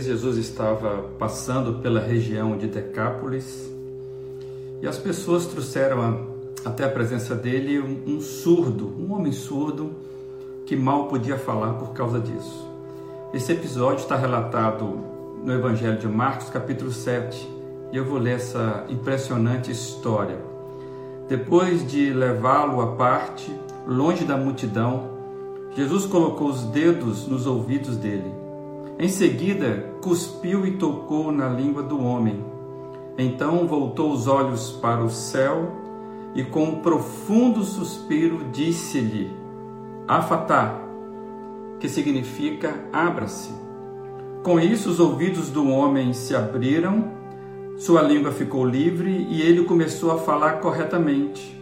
Jesus estava passando pela região de Decápolis e as pessoas trouxeram até a presença dele um, um surdo, um homem surdo que mal podia falar por causa disso. Esse episódio está relatado no Evangelho de Marcos, capítulo 7, e eu vou ler essa impressionante história. Depois de levá-lo à parte, longe da multidão, Jesus colocou os dedos nos ouvidos dele. Em seguida, cuspiu e tocou na língua do homem então voltou os olhos para o céu e, com um profundo suspiro, disse-lhe: Afatá, que significa abra-se. Com isso, os ouvidos do homem se abriram, sua língua ficou livre e ele começou a falar corretamente.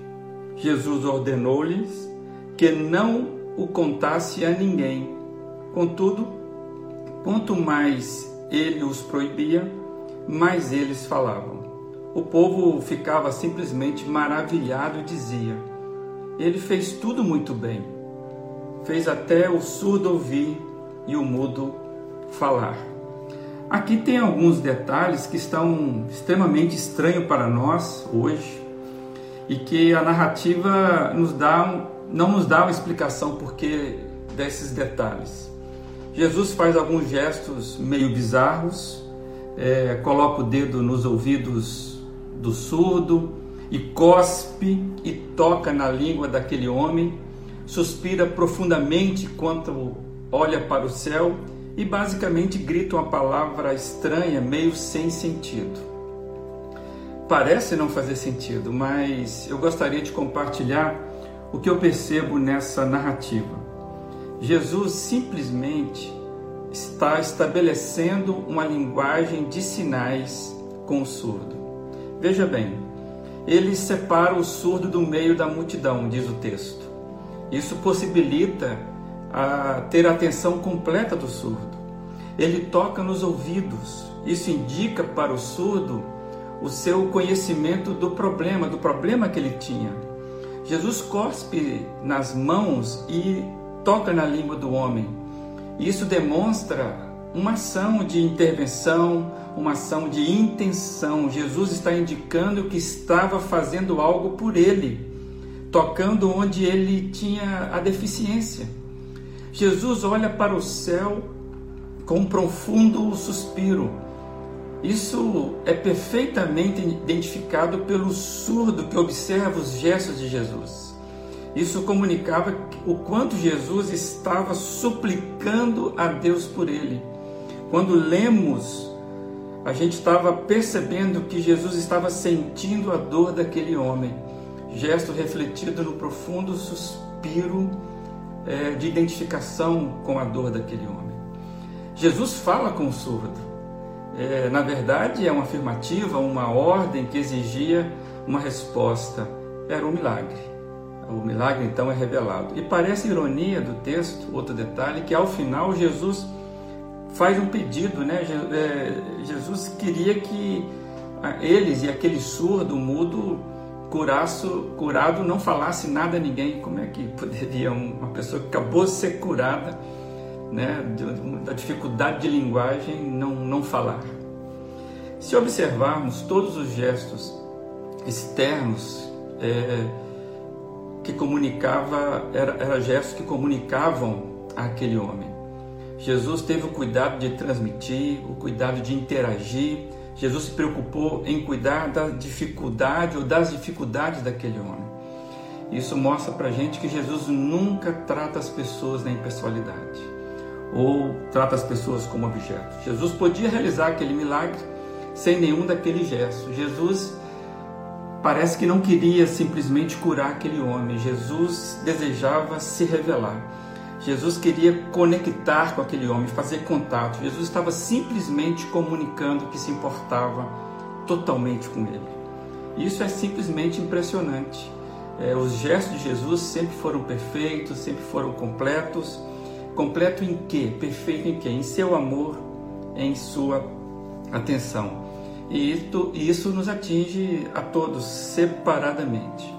Jesus ordenou-lhes que não o contasse a ninguém. Contudo, quanto mais ele os proibia, mais eles falavam. O povo ficava simplesmente maravilhado e dizia: Ele fez tudo muito bem. Fez até o surdo ouvir e o mudo falar. Aqui tem alguns detalhes que estão extremamente estranhos para nós hoje e que a narrativa nos dá, não nos dá uma explicação porque desses detalhes. Jesus faz alguns gestos meio bizarros, é, coloca o dedo nos ouvidos do surdo e cospe e toca na língua daquele homem, suspira profundamente enquanto olha para o céu e basicamente grita uma palavra estranha, meio sem sentido. Parece não fazer sentido, mas eu gostaria de compartilhar o que eu percebo nessa narrativa. Jesus simplesmente está estabelecendo uma linguagem de sinais com o surdo. Veja bem, ele separa o surdo do meio da multidão, diz o texto. Isso possibilita a ter a atenção completa do surdo. Ele toca nos ouvidos. Isso indica para o surdo o seu conhecimento do problema, do problema que ele tinha. Jesus cospe nas mãos e toca na língua do homem isso demonstra uma ação de intervenção, uma ação de intenção. Jesus está indicando que estava fazendo algo por ele, tocando onde ele tinha a deficiência. Jesus olha para o céu com um profundo suspiro. Isso é perfeitamente identificado pelo surdo que observa os gestos de Jesus. Isso comunicava o quanto Jesus estava suplicando a Deus por ele. Quando lemos, a gente estava percebendo que Jesus estava sentindo a dor daquele homem, gesto refletido no profundo suspiro é, de identificação com a dor daquele homem. Jesus fala com o surdo. É, na verdade, é uma afirmativa, uma ordem que exigia uma resposta. Era um milagre. O milagre então é revelado. E parece ironia do texto, outro detalhe, que ao final Jesus faz um pedido, né? É, Jesus queria que eles e aquele surdo, mudo, curaço, curado não falasse nada a ninguém. Como é que poderia uma pessoa que acabou de ser curada, né, da dificuldade de linguagem, não, não falar? Se observarmos todos os gestos externos, é, que comunicava, era, era gestos que comunicavam àquele homem. Jesus teve o cuidado de transmitir, o cuidado de interagir. Jesus se preocupou em cuidar da dificuldade ou das dificuldades daquele homem. Isso mostra para gente que Jesus nunca trata as pessoas na impessoalidade ou trata as pessoas como objetos. Jesus podia realizar aquele milagre sem nenhum daqueles gestos. Jesus Parece que não queria simplesmente curar aquele homem. Jesus desejava se revelar. Jesus queria conectar com aquele homem, fazer contato. Jesus estava simplesmente comunicando que se importava totalmente com ele. Isso é simplesmente impressionante. É, os gestos de Jesus sempre foram perfeitos, sempre foram completos. Completo em quê? Perfeito em quê? Em seu amor, em sua atenção. E isso, isso nos atinge a todos separadamente.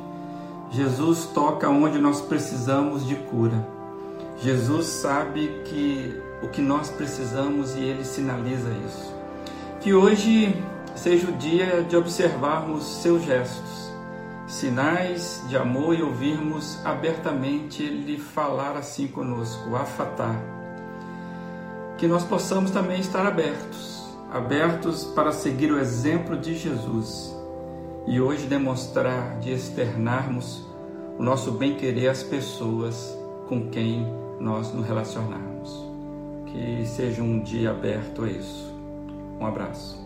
Jesus toca onde nós precisamos de cura. Jesus sabe que o que nós precisamos e ele sinaliza isso. Que hoje seja o dia de observarmos seus gestos, sinais de amor e ouvirmos abertamente ele falar assim conosco, afatar. Que nós possamos também estar abertos, abertos para seguir o exemplo de Jesus e hoje demonstrar, de externarmos o nosso bem-querer às pessoas com quem nós nos relacionarmos. Que seja um dia aberto a isso. Um abraço.